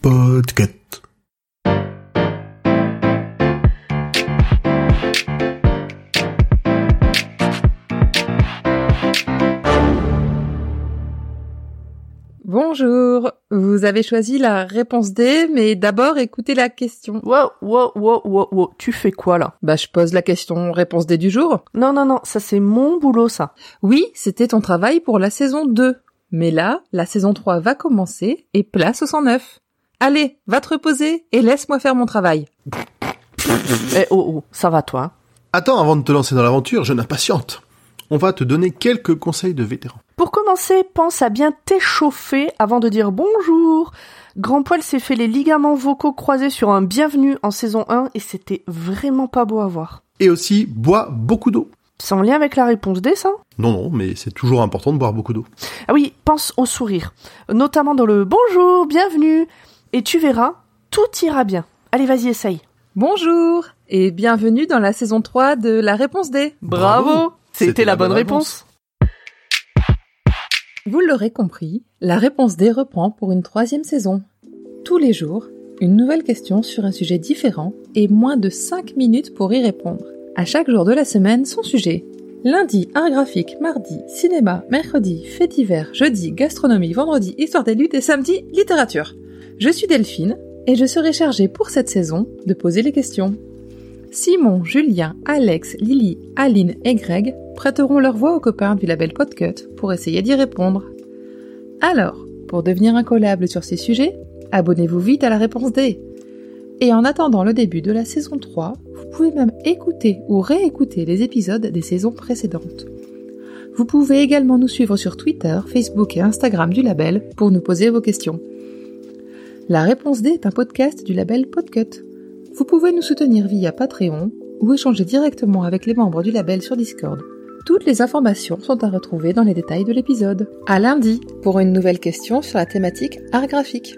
Podcast. Bonjour, vous avez choisi la réponse D, mais d'abord écoutez la question. Wow, wow, wow, wow, wow, tu fais quoi là? Bah je pose la question réponse D du jour. Non, non, non, ça c'est mon boulot ça. Oui, c'était ton travail pour la saison 2. Mais là, la saison 3 va commencer et place au 109. Allez, va te reposer et laisse-moi faire mon travail. Eh oh, oh, ça va toi Attends, avant de te lancer dans l'aventure, jeune impatiente. On va te donner quelques conseils de vétéran. Pour commencer, pense à bien t'échauffer avant de dire bonjour. Grand Poil s'est fait les ligaments vocaux croisés sur un bienvenu en saison 1 et c'était vraiment pas beau à voir. Et aussi, bois beaucoup d'eau. C'est en lien avec la réponse D, ça Non, non, mais c'est toujours important de boire beaucoup d'eau. Ah oui, pense au sourire. Notamment dans le bonjour, bienvenue. Et tu verras, tout ira bien. Allez, vas-y, essaye. Bonjour et bienvenue dans la saison 3 de la réponse D. Bravo C'était la bonne réponse. Vous l'aurez compris, la réponse D reprend pour une troisième saison. Tous les jours, une nouvelle question sur un sujet différent et moins de 5 minutes pour y répondre. À chaque jour de la semaine, son sujet. Lundi, art graphique, mardi, cinéma, mercredi, fait divers, jeudi, gastronomie, vendredi, histoire des luttes et samedi, littérature. Je suis Delphine et je serai chargée pour cette saison de poser les questions. Simon, Julien, Alex, Lily, Aline et Greg prêteront leur voix aux copains du label Podcut pour essayer d'y répondre. Alors, pour devenir incollable sur ces sujets, abonnez-vous vite à la réponse D. Et en attendant le début de la saison 3, vous pouvez même écouter ou réécouter les épisodes des saisons précédentes. Vous pouvez également nous suivre sur Twitter, Facebook et Instagram du label pour nous poser vos questions. La réponse D est un podcast du label Podcut. Vous pouvez nous soutenir via Patreon ou échanger directement avec les membres du label sur Discord. Toutes les informations sont à retrouver dans les détails de l'épisode. À lundi pour une nouvelle question sur la thématique art graphique.